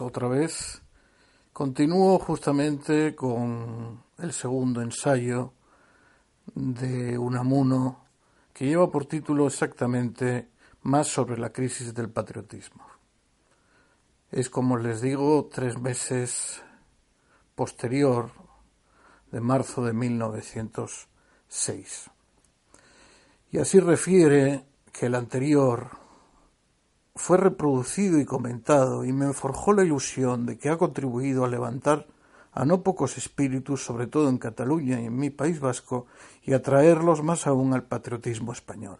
Otra vez. Continúo justamente con el segundo ensayo de Unamuno que lleva por título exactamente Más sobre la crisis del patriotismo. Es como les digo, tres meses posterior de marzo de 1906. Y así refiere que el anterior fue reproducido y comentado y me forjó la ilusión de que ha contribuido a levantar a no pocos espíritus, sobre todo en Cataluña y en mi país vasco, y a traerlos más aún al patriotismo español,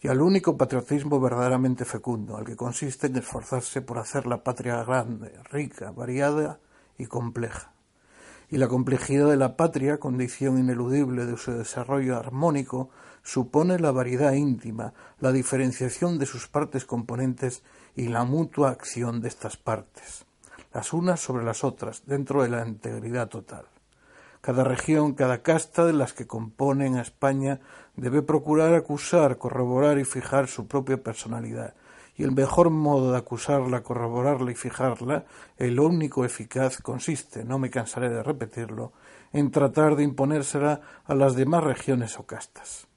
y al único patriotismo verdaderamente fecundo, al que consiste en esforzarse por hacer la patria grande, rica, variada y compleja. Y la complejidad de la patria, condición ineludible de su desarrollo armónico, supone la variedad íntima, la diferenciación de sus partes componentes y la mutua acción de estas partes, las unas sobre las otras, dentro de la integridad total. Cada región, cada casta de las que componen a España debe procurar acusar, corroborar y fijar su propia personalidad, y el mejor modo de acusarla, corroborarla y fijarla, el único eficaz, consiste, no me cansaré de repetirlo, en tratar de imponérsela a las demás regiones o castas.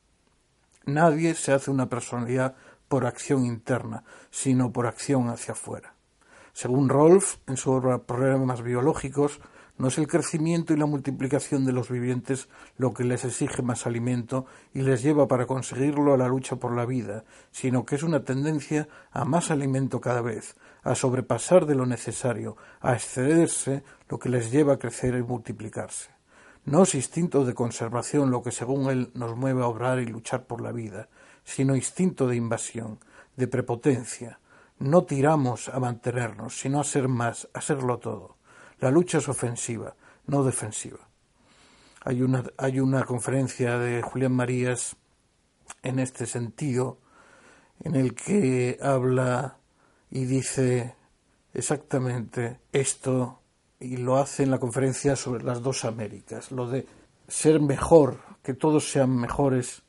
Nadie se hace una personalidad por acción interna, sino por acción hacia afuera. Según Rolf, en su obra Problemas biológicos, no es el crecimiento y la multiplicación de los vivientes lo que les exige más alimento y les lleva para conseguirlo a la lucha por la vida, sino que es una tendencia a más alimento cada vez, a sobrepasar de lo necesario, a excederse lo que les lleva a crecer y multiplicarse. No es instinto de conservación lo que según él nos mueve a obrar y luchar por la vida, sino instinto de invasión, de prepotencia. no tiramos a mantenernos, sino a ser más, a serlo todo. La lucha es ofensiva, no defensiva. Hay una, hay una conferencia de Julián Marías en este sentido, en el que habla y dice exactamente esto y lo hace en la conferencia sobre las dos Américas, lo de ser mejor, que todos sean mejores.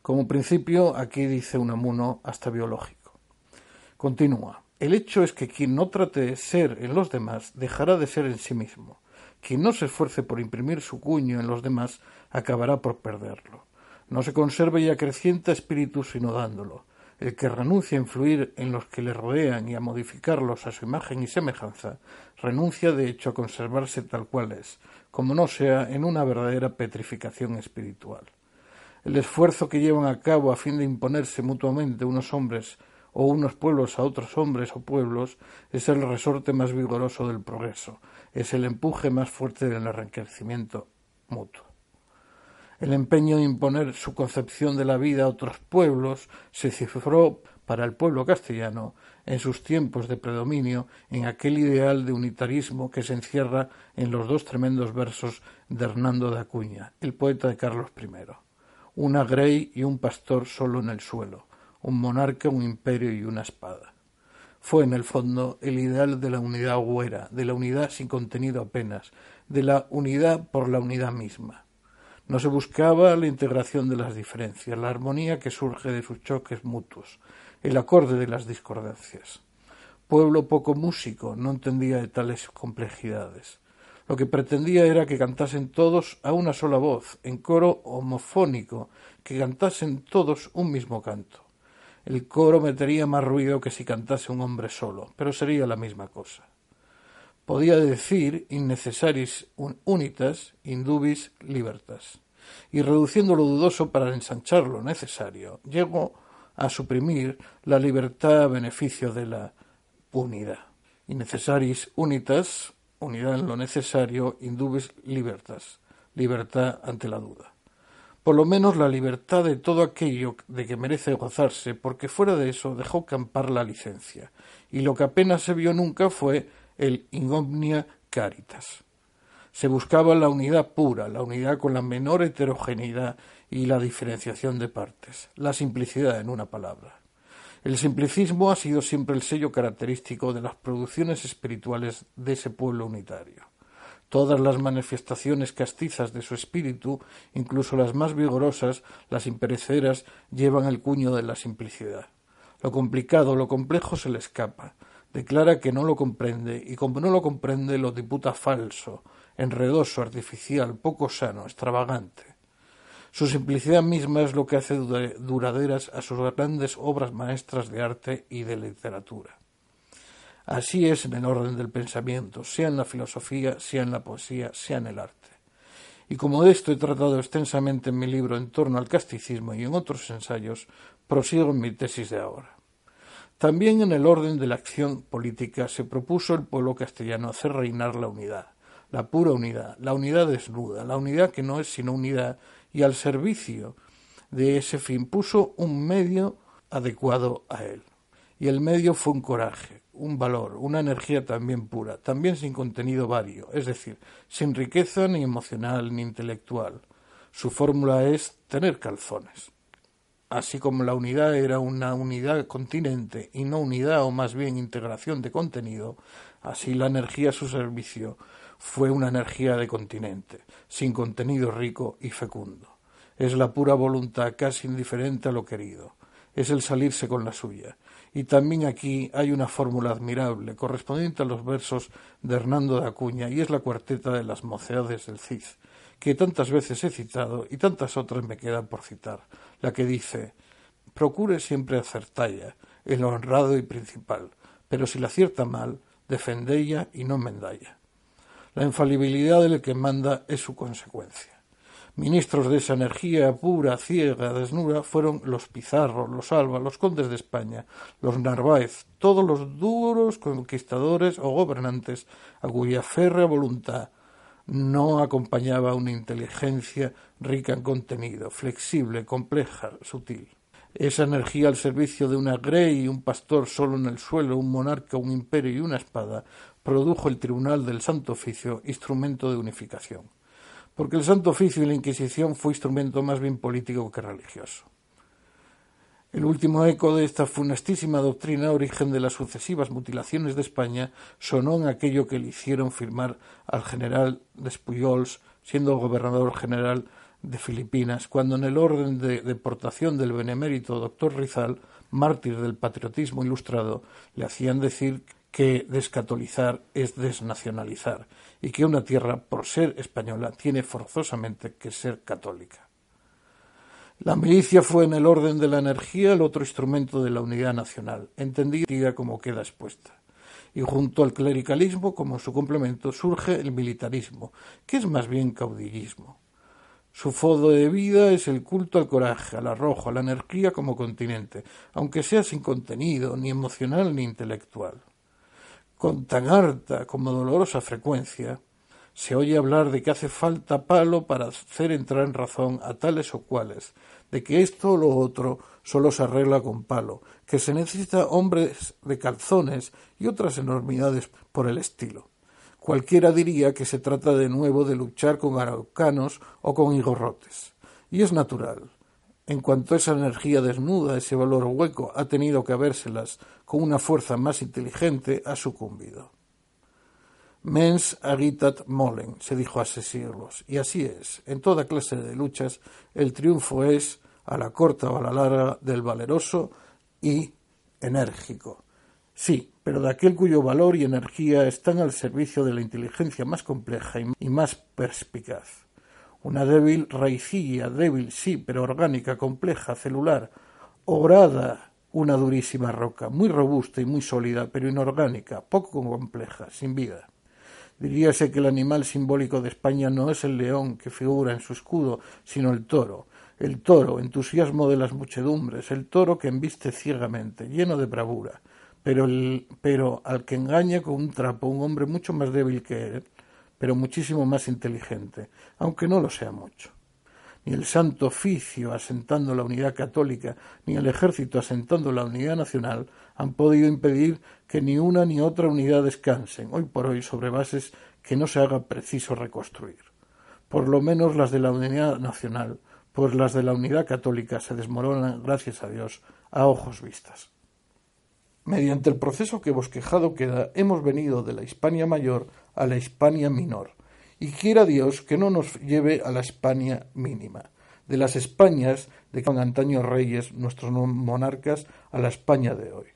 Como principio, aquí dice Unamuno hasta biológico. Continúa. El hecho es que quien no trate de ser en los demás dejará de ser en sí mismo. Quien no se esfuerce por imprimir su cuño en los demás acabará por perderlo. No se conserva y acrecienta espíritu sino dándolo. El que renuncia a influir en los que le rodean y a modificarlos a su imagen y semejanza, renuncia de hecho a conservarse tal cual es, como no sea en una verdadera petrificación espiritual. El esfuerzo que llevan a cabo a fin de imponerse mutuamente unos hombres o unos pueblos a otros hombres o pueblos es el resorte más vigoroso del progreso, es el empuje más fuerte del enriquecimiento mutuo. El empeño de imponer su concepción de la vida a otros pueblos se cifró para el pueblo castellano en sus tiempos de predominio en aquel ideal de unitarismo que se encierra en los dos tremendos versos de Hernando de Acuña, el poeta de Carlos I. Una grey y un pastor solo en el suelo, un monarca, un imperio y una espada. Fue en el fondo el ideal de la unidad huera, de la unidad sin contenido apenas, de la unidad por la unidad misma. No se buscaba la integración de las diferencias, la armonía que surge de sus choques mutuos, el acorde de las discordancias. Pueblo poco músico no entendía de tales complejidades. Lo que pretendía era que cantasen todos a una sola voz, en coro homofónico, que cantasen todos un mismo canto. El coro metería más ruido que si cantase un hombre solo, pero sería la misma cosa podía decir innecesaris unitas indubis libertas, y reduciendo lo dudoso para ensanchar lo necesario, llegó a suprimir la libertad a beneficio de la unidad. Innecesaris unitas, unidad en lo necesario, indubis libertas, libertad ante la duda. Por lo menos la libertad de todo aquello de que merece gozarse, porque fuera de eso dejó campar la licencia, y lo que apenas se vio nunca fue el Ingomnia Caritas. Se buscaba la unidad pura, la unidad con la menor heterogeneidad y la diferenciación de partes, la simplicidad en una palabra. El simplicismo ha sido siempre el sello característico de las producciones espirituales de ese pueblo unitario. Todas las manifestaciones castizas de su espíritu, incluso las más vigorosas, las impereceras, llevan el cuño de la simplicidad. Lo complicado, lo complejo se le escapa, declara que no lo comprende y como no lo comprende lo diputa falso, enredoso, artificial, poco sano, extravagante. Su simplicidad misma es lo que hace duraderas a sus grandes obras maestras de arte y de literatura. Así es en el orden del pensamiento, sea en la filosofía, sea en la poesía, sea en el arte. Y como de esto he tratado extensamente en mi libro en torno al casticismo y en otros ensayos, prosigo en mi tesis de ahora. También en el orden de la acción política se propuso el pueblo castellano hacer reinar la unidad, la pura unidad, la unidad desnuda, la unidad que no es sino unidad, y al servicio de ese fin puso un medio adecuado a él. Y el medio fue un coraje, un valor, una energía también pura, también sin contenido vario, es decir, sin riqueza ni emocional ni intelectual. Su fórmula es tener calzones así como la unidad era una unidad continente y no unidad o más bien integración de contenido, así la energía a su servicio fue una energía de continente, sin contenido rico y fecundo. Es la pura voluntad casi indiferente a lo querido, es el salirse con la suya. Y también aquí hay una fórmula admirable, correspondiente a los versos de Hernando de Acuña, y es la cuarteta de las mocedades del Cid, que tantas veces he citado y tantas otras me quedan por citar, la que dice procure siempre acertalla en lo honrado y principal, pero si la acierta mal, defendella y no mendalla. La infalibilidad del que manda es su consecuencia. Ministros de esa energía pura, ciega, desnuda, fueron los Pizarro, los Alba, los condes de España, los Narváez, todos los duros conquistadores o gobernantes a cuya férrea voluntad no acompañaba una inteligencia rica en contenido, flexible, compleja, sutil. esa energía al servicio de una grey, un pastor solo en el suelo, un monarca, un imperio y una espada, produjo el Tribunal del Santo Oficio, instrumento de unificación. Porque el Santo Oficio y la Inquisición fue instrumento más bien político que religioso. El último eco de esta funestísima doctrina, origen de las sucesivas mutilaciones de España, sonó en aquello que le hicieron firmar al general Despuyols, siendo gobernador general de Filipinas, cuando en el orden de deportación del benemérito doctor Rizal, mártir del patriotismo ilustrado, le hacían decir que descatolizar es desnacionalizar y que una tierra, por ser española, tiene forzosamente que ser católica. La milicia fue en el orden de la energía el otro instrumento de la unidad nacional, entendida como queda expuesta. Y junto al clericalismo, como su complemento, surge el militarismo, que es más bien caudillismo. Su fodo de vida es el culto al coraje, al arrojo, a la energía como continente, aunque sea sin contenido, ni emocional ni intelectual. Con tan harta como dolorosa frecuencia, se oye hablar de que hace falta palo para hacer entrar en razón a tales o cuales, de que esto o lo otro solo se arregla con palo, que se necesita hombres de calzones y otras enormidades por el estilo. Cualquiera diría que se trata de nuevo de luchar con araucanos o con higorrotes. Y es natural. En cuanto esa energía desnuda, ese valor hueco, ha tenido que habérselas con una fuerza más inteligente, ha sucumbido. Mens agitat molen, se dijo hace siglos, y así es. En toda clase de luchas, el triunfo es, a la corta o a la larga, del valeroso y enérgico. Sí, pero de aquel cuyo valor y energía están al servicio de la inteligencia más compleja y más perspicaz. Una débil raicilla, débil sí, pero orgánica, compleja, celular, orada, una durísima roca, muy robusta y muy sólida, pero inorgánica, poco compleja, sin vida. Diríase que el animal simbólico de España no es el león que figura en su escudo, sino el toro, el toro, entusiasmo de las muchedumbres, el toro que embiste ciegamente, lleno de bravura, pero, pero al que engaña con un trapo un hombre mucho más débil que él, pero muchísimo más inteligente, aunque no lo sea mucho. Ni el Santo Oficio asentando la unidad católica, ni el ejército asentando la unidad nacional han podido impedir que ni una ni otra unidad descansen, hoy por hoy, sobre bases que no se haga preciso reconstruir. Por lo menos las de la unidad nacional, pues las de la unidad católica se desmoronan, gracias a Dios, a ojos vistas. Mediante el proceso que bosquejado queda, hemos venido de la Hispania mayor a la Hispania menor, y quiera Dios que no nos lleve a la España mínima, de las Españas de que antaño reyes, nuestros monarcas, a la España de hoy.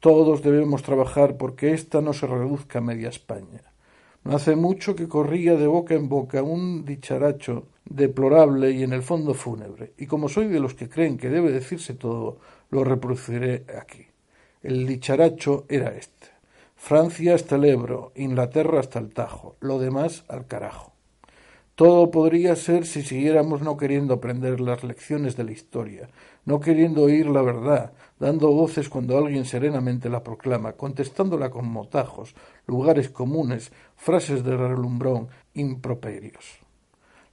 Todos debemos trabajar porque ésta no se reduzca a media España. No hace mucho que corría de boca en boca un dicharacho deplorable y en el fondo fúnebre, y como soy de los que creen que debe decirse todo, lo reproduciré aquí. El dicharacho era este. Francia hasta el Ebro, Inglaterra hasta el Tajo, lo demás al carajo. Todo podría ser si siguiéramos no queriendo aprender las lecciones de la historia, no queriendo oír la verdad, dando voces cuando alguien serenamente la proclama, contestándola con motajos, lugares comunes, frases de relumbrón, improperios.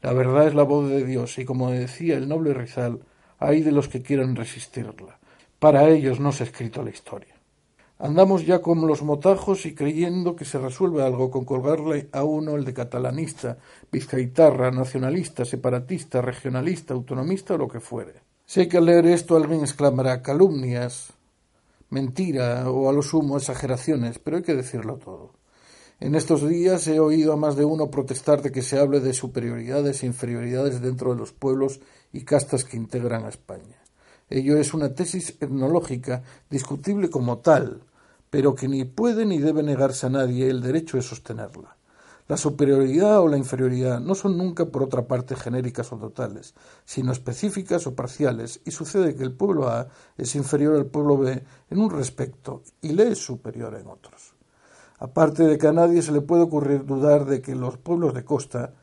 La verdad es la voz de Dios y como decía el noble Rizal, hay de los que quieran resistirla. Para ellos no se ha escrito la historia. Andamos ya como los motajos y creyendo que se resuelve algo con colgarle a uno el de catalanista, vizcaitarra, nacionalista, separatista, regionalista, autonomista o lo que fuere. Sé que al leer esto alguien exclamará calumnias, mentira o a lo sumo exageraciones, pero hay que decirlo todo. En estos días he oído a más de uno protestar de que se hable de superioridades e inferioridades dentro de los pueblos y castas que integran a España. Ello es una tesis etnológica discutible como tal, pero que ni puede ni debe negarse a nadie el derecho de sostenerla. La superioridad o la inferioridad no son nunca por otra parte genéricas o totales, sino específicas o parciales, y sucede que el pueblo A es inferior al pueblo B en un respecto y le es superior en otros. Aparte de que a nadie se le puede ocurrir dudar de que los pueblos de costa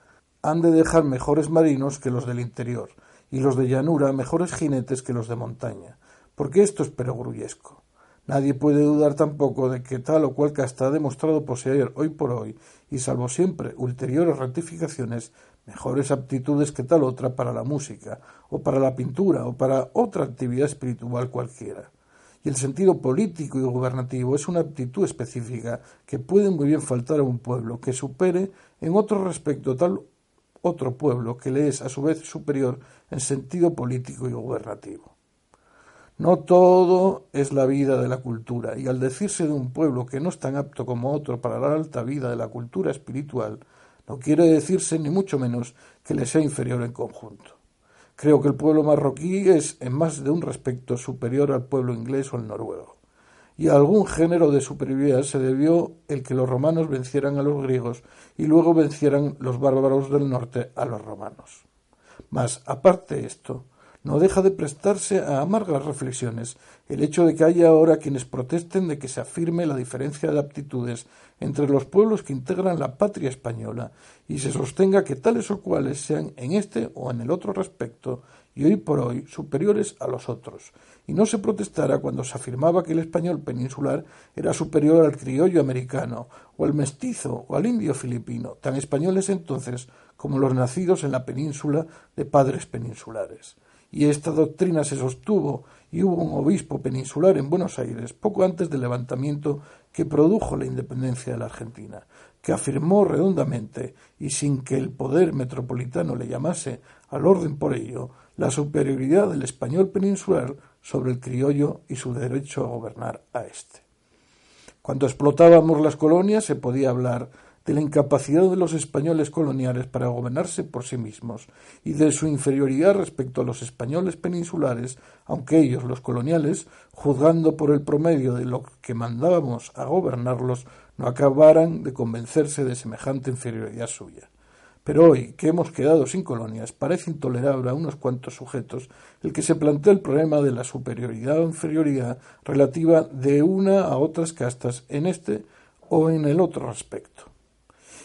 han de dejar mejores marinos que los del interior, y los de llanura mejores jinetes que los de montaña, porque esto es perogrullesco. Nadie puede dudar tampoco de que tal o cual casta ha demostrado poseer hoy por hoy, y salvo siempre ulteriores ratificaciones, mejores aptitudes que tal otra para la música, o para la pintura, o para otra actividad espiritual cualquiera. Y el sentido político y gobernativo es una aptitud específica que puede muy bien faltar a un pueblo que supere en otro respecto tal otro pueblo que le es a su vez superior en sentido político y gubernativo. No todo es la vida de la cultura, y al decirse de un pueblo que no es tan apto como otro para la alta vida de la cultura espiritual, no quiere decirse ni mucho menos que le sea inferior en conjunto. Creo que el pueblo marroquí es en más de un respecto superior al pueblo inglés o el noruego. Y a algún género de superioridad se debió el que los romanos vencieran a los griegos y luego vencieran los bárbaros del norte a los romanos. Mas, aparte de esto, no deja de prestarse a amargas reflexiones el hecho de que haya ahora quienes protesten de que se afirme la diferencia de aptitudes entre los pueblos que integran la patria española y se sostenga que tales o cuales sean en este o en el otro respecto y hoy por hoy superiores a los otros, y no se protestara cuando se afirmaba que el español peninsular era superior al criollo americano, o al mestizo, o al indio filipino, tan españoles entonces como los nacidos en la península de padres peninsulares. Y esta doctrina se sostuvo y hubo un obispo peninsular en Buenos Aires poco antes del levantamiento que produjo la independencia de la Argentina, que afirmó redondamente y sin que el poder metropolitano le llamase al orden por ello, la superioridad del español peninsular sobre el criollo y su derecho a gobernar a éste. Cuando explotábamos las colonias se podía hablar de la incapacidad de los españoles coloniales para gobernarse por sí mismos y de su inferioridad respecto a los españoles peninsulares, aunque ellos, los coloniales, juzgando por el promedio de lo que mandábamos a gobernarlos, no acabaran de convencerse de semejante inferioridad suya. Pero hoy, que hemos quedado sin colonias, parece intolerable a unos cuantos sujetos el que se plantea el problema de la superioridad o inferioridad relativa de una a otras castas en este o en el otro aspecto.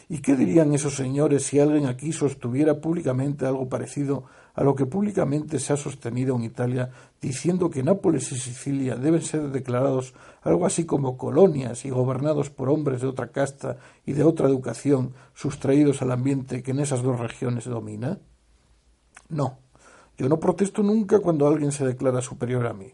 ¿Y qué dirían esos señores si alguien aquí sostuviera públicamente algo parecido a lo que públicamente se ha sostenido en Italia, diciendo que Nápoles y Sicilia deben ser declarados algo así como colonias y gobernados por hombres de otra casta y de otra educación, sustraídos al ambiente que en esas dos regiones domina? No, yo no protesto nunca cuando alguien se declara superior a mí.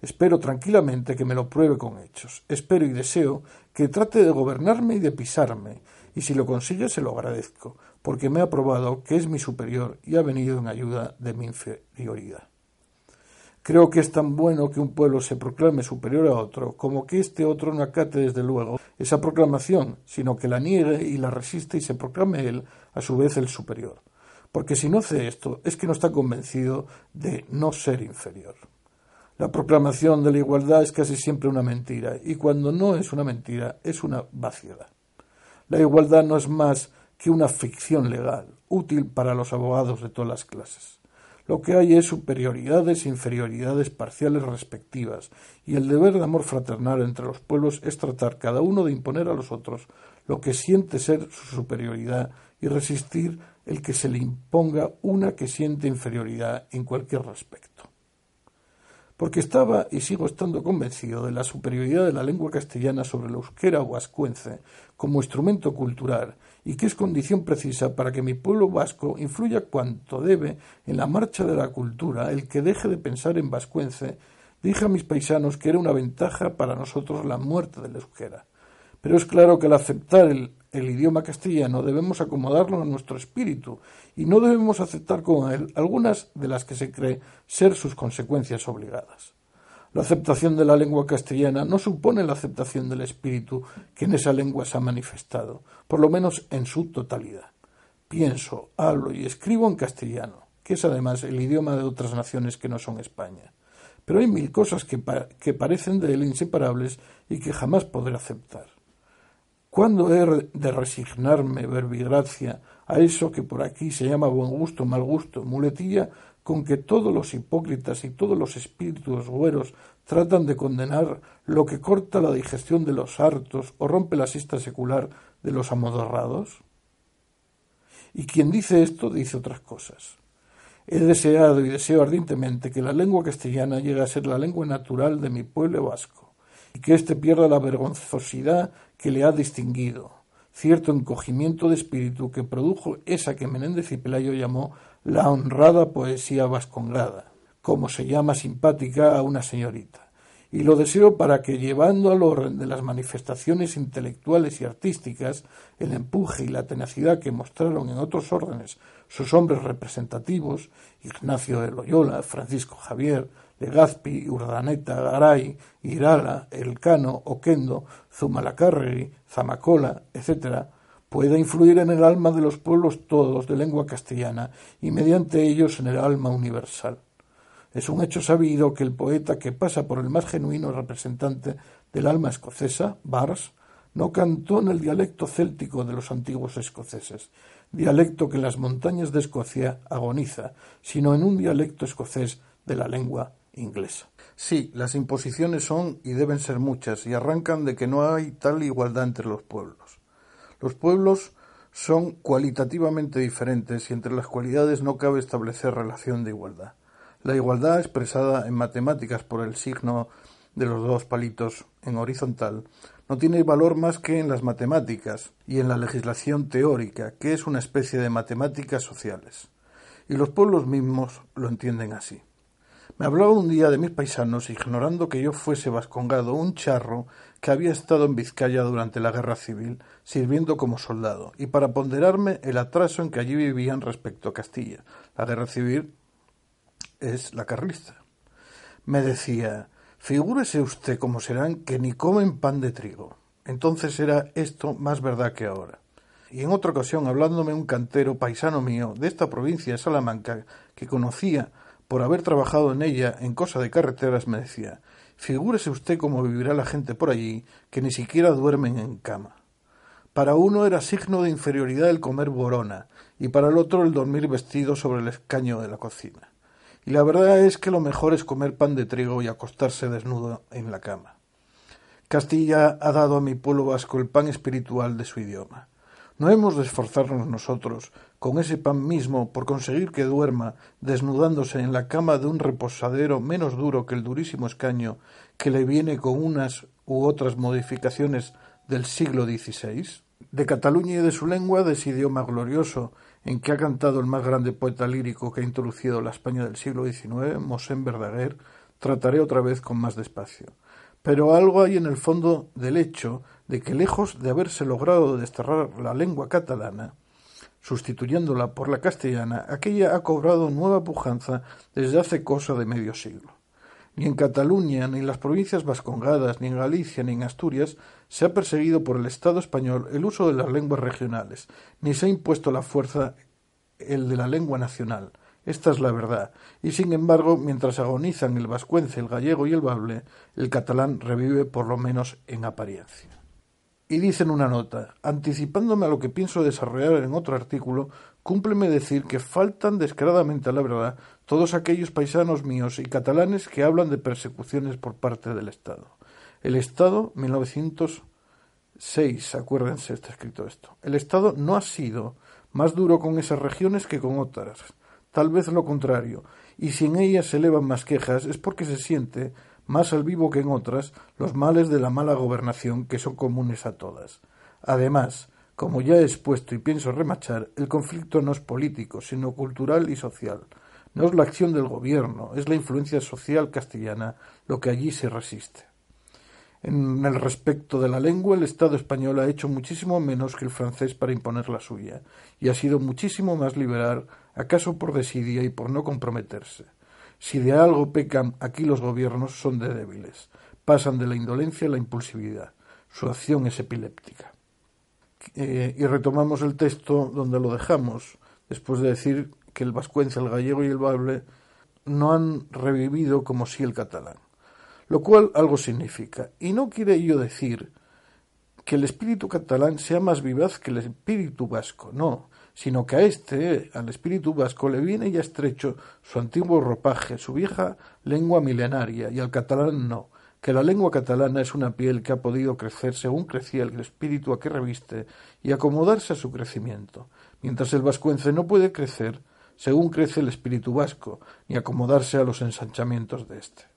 Espero tranquilamente que me lo pruebe con hechos. Espero y deseo que trate de gobernarme y de pisarme, y si lo consigue se lo agradezco, porque me ha probado que es mi superior y ha venido en ayuda de mi inferioridad. Creo que es tan bueno que un pueblo se proclame superior a otro, como que este otro no acate desde luego esa proclamación, sino que la niegue y la resiste y se proclame él a su vez el superior. Porque si no hace esto, es que no está convencido de no ser inferior. La proclamación de la igualdad es casi siempre una mentira, y cuando no es una mentira, es una vaciedad. La igualdad no es más que una ficción legal, útil para los abogados de todas las clases. Lo que hay es superioridades e inferioridades parciales respectivas, y el deber de amor fraternal entre los pueblos es tratar cada uno de imponer a los otros lo que siente ser su superioridad y resistir el que se le imponga una que siente inferioridad en cualquier respecto. Porque estaba y sigo estando convencido de la superioridad de la lengua castellana sobre el euskera o como instrumento cultural y que es condición precisa para que mi pueblo vasco influya cuanto debe en la marcha de la cultura, el que deje de pensar en vascuence, dije a mis paisanos que era una ventaja para nosotros la muerte del euskera. Pero es claro que al aceptar el, idioma castellano debemos acomodarlo a nuestro espíritu y no debemos aceptar con él algunas de las que se cree ser sus consecuencias obligadas. La aceptación de la lengua castellana no supone la aceptación del espíritu que en esa lengua se ha manifestado, por lo menos en su totalidad. Pienso, hablo y escribo en castellano, que es además el idioma de otras naciones que no son España. Pero hay mil cosas que, parecen de él inseparables y que jamás podré aceptar. ¿Cuándo he de resignarme, verbigracia, a eso que por aquí se llama buen gusto, mal gusto, muletilla con que todos los hipócritas y todos los espíritus güeros tratan de condenar lo que corta la digestión de los hartos o rompe la siesta secular de los amodorrados? Y quien dice esto dice otras cosas. He deseado y deseo ardientemente que la lengua castellana llegue a ser la lengua natural de mi pueblo vasco, y que éste pierda la vergonzosidad que le ha distinguido. cierto encogimiento de espíritu que produjo esa que Menéndez y Pelayo llamó la honrada poesía vascongada, como se llama simpática a una señorita. Y lo deseo para que, llevando al orden de las manifestaciones intelectuales y artísticas, el empuje y la tenacidad que mostraron en otros órdenes sus hombres representativos, Ignacio de Loyola, Francisco Javier, Legazpi, Urdaneta, Garay, Irala, Elcano, Oquendo, Zumalacárregui, Zamacola, etc., pueda influir en el alma de los pueblos todos de lengua castellana y mediante ellos en el alma universal. Es un hecho sabido que el poeta que pasa por el más genuino representante del alma escocesa, Bars, no cantó en el dialecto céltico de los antiguos escoceses, dialecto que en las montañas de Escocia agoniza, sino en un dialecto escocés de la lengua inglesa. Sí, las imposiciones son y deben ser muchas y arrancan de que no hay tal igualdad entre los pueblos. Los pueblos son cualitativamente diferentes y entre las cualidades no cabe establecer relación de igualdad. La igualdad expresada en matemáticas por el signo de los dos palitos en horizontal no tiene valor más que en las matemáticas y en la legislación teórica, que es una especie de matemáticas sociales. Y los pueblos mismos lo entienden así. Me hablaba un día de mis paisanos, ignorando que yo fuese vascongado, un charro que había estado en Vizcaya durante la guerra civil, sirviendo como soldado, y para ponderarme el atraso en que allí vivían respecto a Castilla. La guerra civil es la carlista. Me decía, figúrese usted cómo serán que ni comen pan de trigo. Entonces era esto más verdad que ahora. Y en otra ocasión, hablándome un cantero paisano mío de esta provincia de Salamanca, que conocía por haber trabajado en ella en cosa de carreteras, me decía Figúrese usted cómo vivirá la gente por allí, que ni siquiera duermen en cama. Para uno era signo de inferioridad el comer borona, y para el otro el dormir vestido sobre el escaño de la cocina. Y la verdad es que lo mejor es comer pan de trigo y acostarse desnudo en la cama. Castilla ha dado a mi pueblo vasco el pan espiritual de su idioma. No hemos de esforzarnos nosotros, con ese pan mismo, por conseguir que duerma, desnudándose en la cama de un reposadero menos duro que el durísimo escaño que le viene con unas u otras modificaciones del siglo XVI? De Cataluña y de su lengua, de ese idioma glorioso en que ha cantado el más grande poeta lírico que ha introducido la España del siglo XIX, Mosén Verdaguer, trataré otra vez con más despacio. Pero algo hay en el fondo del hecho de que lejos de haberse logrado desterrar la lengua catalana, sustituyéndola por la castellana, aquella ha cobrado nueva pujanza desde hace cosa de medio siglo. Ni en Cataluña, ni en las provincias vascongadas, ni en Galicia, ni en Asturias se ha perseguido por el Estado español el uso de las lenguas regionales, ni se ha impuesto la fuerza el de la lengua nacional. Esta es la verdad. Y sin embargo, mientras agonizan el vascuence, el gallego y el bable, el catalán revive por lo menos en apariencia. Y dice en una nota, anticipándome a lo que pienso desarrollar en otro artículo, cúmpleme decir que faltan descaradamente a la verdad todos aquellos paisanos míos y catalanes que hablan de persecuciones por parte del Estado. El Estado, 1906, acuérdense, está escrito esto. El Estado no ha sido más duro con esas regiones que con otras, tal vez lo contrario, y si en ellas se elevan más quejas es porque se siente más al vivo que en otras, los males de la mala gobernación que son comunes a todas. Además, como ya he expuesto y pienso remachar, el conflicto no es político, sino cultural y social. No es la acción del gobierno, es la influencia social castellana lo que allí se resiste. En el respecto de la lengua, el Estado español ha hecho muchísimo menos que el francés para imponer la suya, y ha sido muchísimo más liberal, acaso por desidia y por no comprometerse. Si de algo pecan aquí los gobiernos son de débiles, pasan de la indolencia a la impulsividad. Su acción es epiléptica. Eh, y retomamos el texto donde lo dejamos, después de decir que el vascuence, el gallego y el bable no han revivido como si el catalán. Lo cual algo significa. Y no quiere ello decir que el espíritu catalán sea más vivaz que el espíritu vasco, no sino que a este, al espíritu vasco, le viene ya estrecho su antiguo ropaje, su vieja lengua milenaria, y al catalán no, que la lengua catalana es una piel que ha podido crecer según crecía el espíritu a que reviste y acomodarse a su crecimiento, mientras el vascuence no puede crecer según crece el espíritu vasco, ni acomodarse a los ensanchamientos de éste.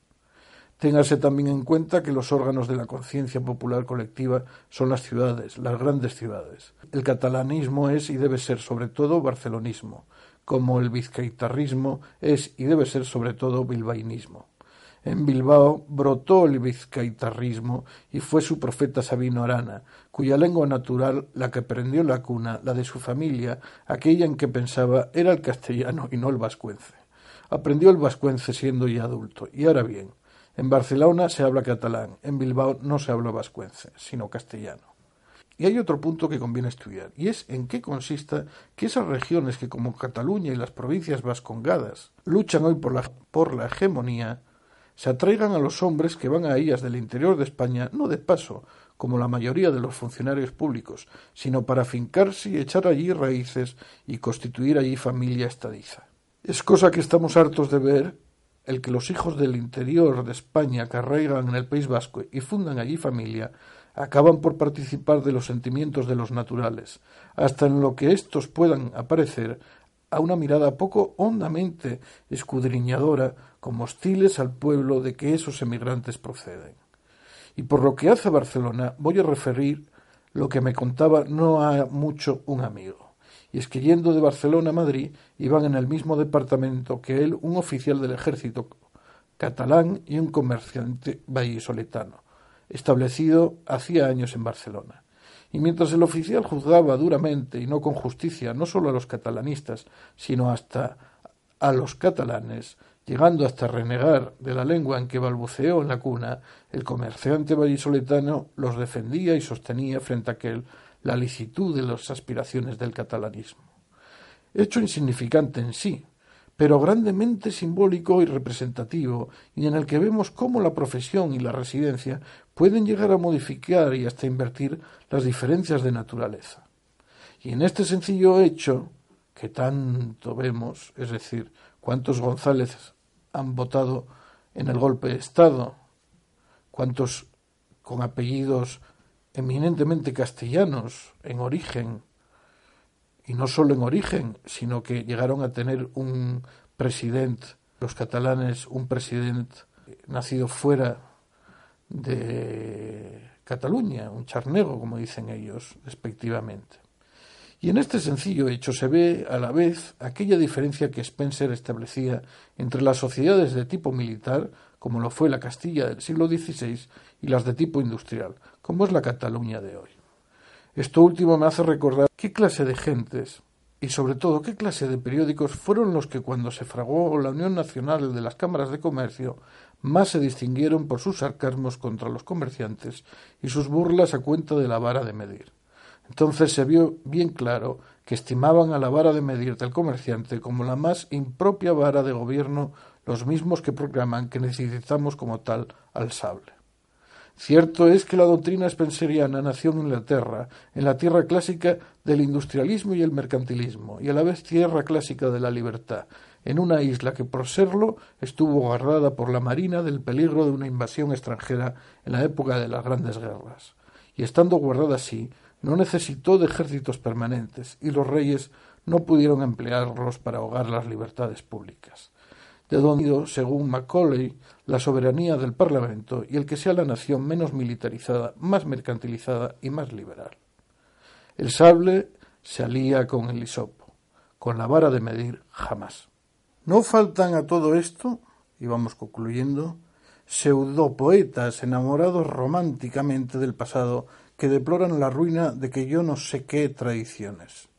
Téngase también en cuenta que los órganos de la conciencia popular colectiva son las ciudades, las grandes ciudades. El catalanismo es y debe ser sobre todo barcelonismo, como el vizcaitarrismo es y debe ser sobre todo bilbainismo. En Bilbao brotó el vizcaitarrismo y fue su profeta Sabino Arana, cuya lengua natural, la que prendió la cuna, la de su familia, aquella en que pensaba, era el castellano y no el vascuence. Aprendió el vascuence siendo ya adulto. Y ahora bien, en Barcelona se habla catalán, en Bilbao no se habla vascuence, sino castellano. Y hay otro punto que conviene estudiar, y es en qué consista que esas regiones que como Cataluña y las provincias vascongadas luchan hoy por la, por la hegemonía, se atraigan a los hombres que van a ellas del interior de España no de paso, como la mayoría de los funcionarios públicos, sino para fincarse y echar allí raíces y constituir allí familia estadiza. Es cosa que estamos hartos de ver el que los hijos del interior de España que arraigan en el País Vasco y fundan allí familia acaban por participar de los sentimientos de los naturales, hasta en lo que éstos puedan aparecer a una mirada poco hondamente escudriñadora como hostiles al pueblo de que esos emigrantes proceden. Y por lo que hace a Barcelona voy a referir lo que me contaba no ha mucho un amigo y es que yendo de Barcelona a Madrid iban en el mismo departamento que él un oficial del ejército catalán y un comerciante vallisoletano, establecido hacía años en Barcelona. Y mientras el oficial juzgaba duramente y no con justicia no solo a los catalanistas, sino hasta a los catalanes, llegando hasta renegar de la lengua en que balbuceó en la cuna, el comerciante vallisoletano los defendía y sostenía frente a aquel la licitud de las aspiraciones del catalanismo. Hecho insignificante en sí, pero grandemente simbólico y representativo, y en el que vemos cómo la profesión y la residencia pueden llegar a modificar y hasta invertir las diferencias de naturaleza. Y en este sencillo hecho, que tanto vemos, es decir, cuántos González han votado en el golpe de Estado, cuántos con apellidos eminentemente castellanos en origen, y no solo en origen, sino que llegaron a tener un presidente, los catalanes, un presidente nacido fuera de Cataluña, un charnego, como dicen ellos, respectivamente. Y en este sencillo hecho se ve a la vez aquella diferencia que Spencer establecía entre las sociedades de tipo militar, como lo fue la Castilla del siglo XVI, y las de tipo industrial, como es la Cataluña de hoy. Esto último me hace recordar qué clase de gentes y sobre todo qué clase de periódicos fueron los que cuando se fraguó la Unión Nacional de las Cámaras de Comercio más se distinguieron por sus sarcasmos contra los comerciantes y sus burlas a cuenta de la vara de medir. Entonces se vio bien claro que estimaban a la vara de medir del comerciante como la más impropia vara de gobierno los mismos que proclaman que necesitamos como tal al sable. Cierto es que la doctrina spenceriana nació en Inglaterra, en la tierra clásica del industrialismo y el mercantilismo, y a la vez tierra clásica de la libertad, en una isla que por serlo estuvo guardada por la marina del peligro de una invasión extranjera en la época de las grandes guerras. Y estando guardada así, no necesitó de ejércitos permanentes, y los reyes no pudieron emplearlos para ahogar las libertades públicas de donde, según Macaulay, la soberanía del Parlamento y el que sea la nación menos militarizada, más mercantilizada y más liberal. El sable se alía con el hisopo, con la vara de medir jamás. No faltan a todo esto, y vamos concluyendo, pseudopoetas enamorados románticamente del pasado que deploran la ruina de que yo no sé qué tradiciones.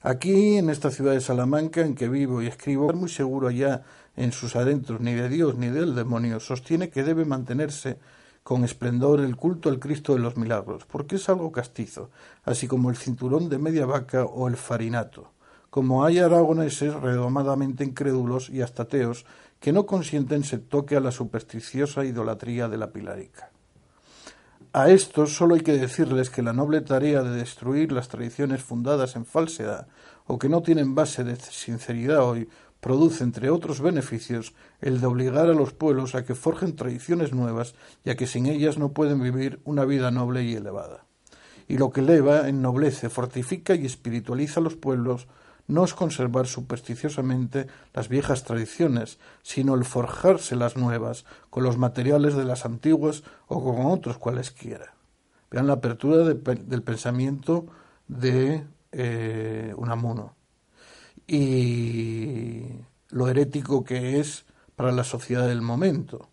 Aquí, en esta ciudad de Salamanca, en que vivo y escribo, muy seguro allá en sus adentros ni de Dios ni del demonio, sostiene que debe mantenerse con esplendor el culto al Cristo de los milagros, porque es algo castizo, así como el cinturón de media vaca o el farinato, como hay aragoneses redomadamente incrédulos y hasta ateos que no consienten se toque a la supersticiosa idolatría de la pilarica. A estos solo hay que decirles que la noble tarea de destruir las tradiciones fundadas en falsedad o que no tienen base de sinceridad hoy produce, entre otros beneficios, el de obligar a los pueblos a que forjen tradiciones nuevas, ya que sin ellas no pueden vivir una vida noble y elevada. Y lo que eleva, ennoblece, fortifica y espiritualiza a los pueblos no es conservar supersticiosamente las viejas tradiciones, sino el forjarse las nuevas con los materiales de las antiguas o con otros cualesquiera. Vean la apertura del pensamiento de eh, Unamuno y lo herético que es para la sociedad del momento.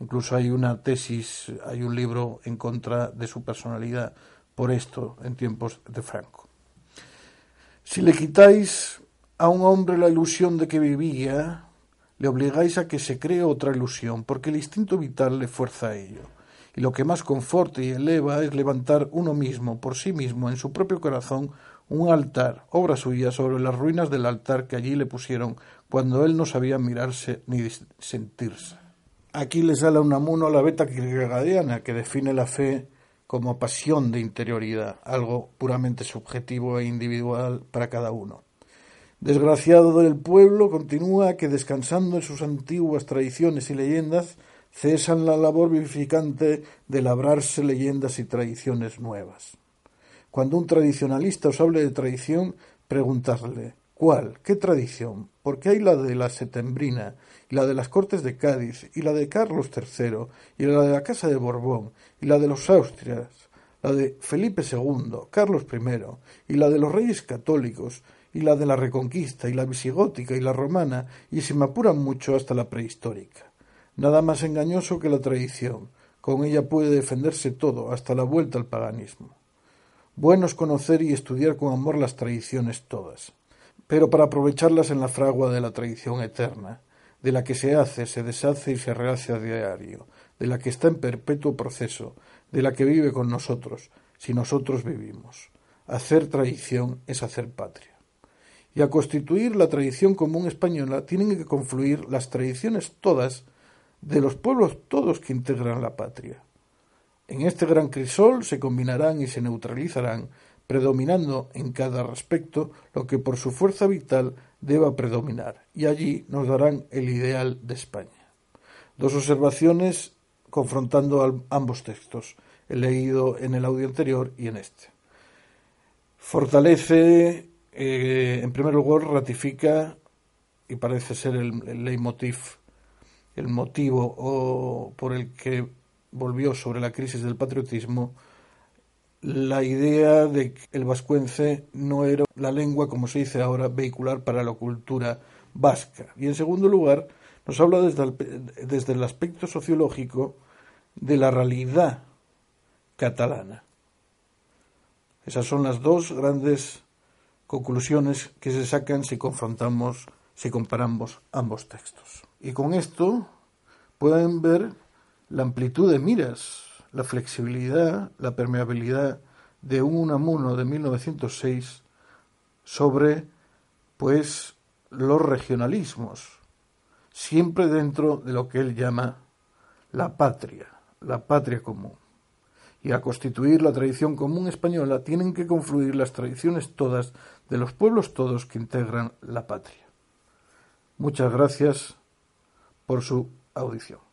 Incluso hay una tesis, hay un libro en contra de su personalidad por esto en tiempos de Franco. Si le quitáis a un hombre la ilusión de que vivía, le obligáis a que se cree otra ilusión, porque el instinto vital le fuerza a ello. Y lo que más conforta y eleva es levantar uno mismo, por sí mismo, en su propio corazón, un altar, obra suya, sobre las ruinas del altar que allí le pusieron cuando él no sabía mirarse ni sentirse. Aquí le sale a la beta kierkegaardiana que define la fe como pasión de interioridad, algo puramente subjetivo e individual para cada uno. Desgraciado del pueblo, continúa que descansando en sus antiguas tradiciones y leyendas, cesan la labor vivificante de labrarse leyendas y tradiciones nuevas. Cuando un tradicionalista os hable de tradición, preguntadle ¿Cuál? ¿Qué tradición? Porque hay la de la Setembrina, y la de las Cortes de Cádiz, y la de Carlos III, y la de la Casa de Borbón, y la de los Austrias, la de Felipe II, Carlos I, y la de los Reyes Católicos, y la de la Reconquista, y la Visigótica, y la Romana, y se me apuran mucho hasta la prehistórica. Nada más engañoso que la tradición. Con ella puede defenderse todo, hasta la vuelta al paganismo. Bueno es conocer y estudiar con amor las tradiciones todas pero para aprovecharlas en la fragua de la tradición eterna, de la que se hace, se deshace y se rehace a diario, de la que está en perpetuo proceso, de la que vive con nosotros, si nosotros vivimos. Hacer tradición es hacer patria. Y a constituir la tradición común española tienen que confluir las tradiciones todas de los pueblos todos que integran la patria. En este gran crisol se combinarán y se neutralizarán predominando en cada respecto lo que por su fuerza vital deba predominar, y allí nos darán el ideal de España. Dos observaciones confrontando ambos textos, he leído en el audio anterior y en este. Fortalece, eh, en primer lugar, ratifica, y parece ser el, el leitmotiv, el motivo o por el que volvió sobre la crisis del patriotismo, la idea de que el vascuence no era la lengua, como se dice ahora, vehicular para la cultura vasca. Y en segundo lugar, nos habla desde desde el aspecto sociológico de la realidad catalana. Esas son las dos grandes conclusiones que se sacan si confrontamos, si comparamos ambos textos. Y con esto pueden ver la amplitud de miras la flexibilidad, la permeabilidad de un Unamuno de 1906 sobre pues los regionalismos, siempre dentro de lo que él llama la patria, la patria común. Y a constituir la tradición común española tienen que confluir las tradiciones todas de los pueblos todos que integran la patria. Muchas gracias por su audición.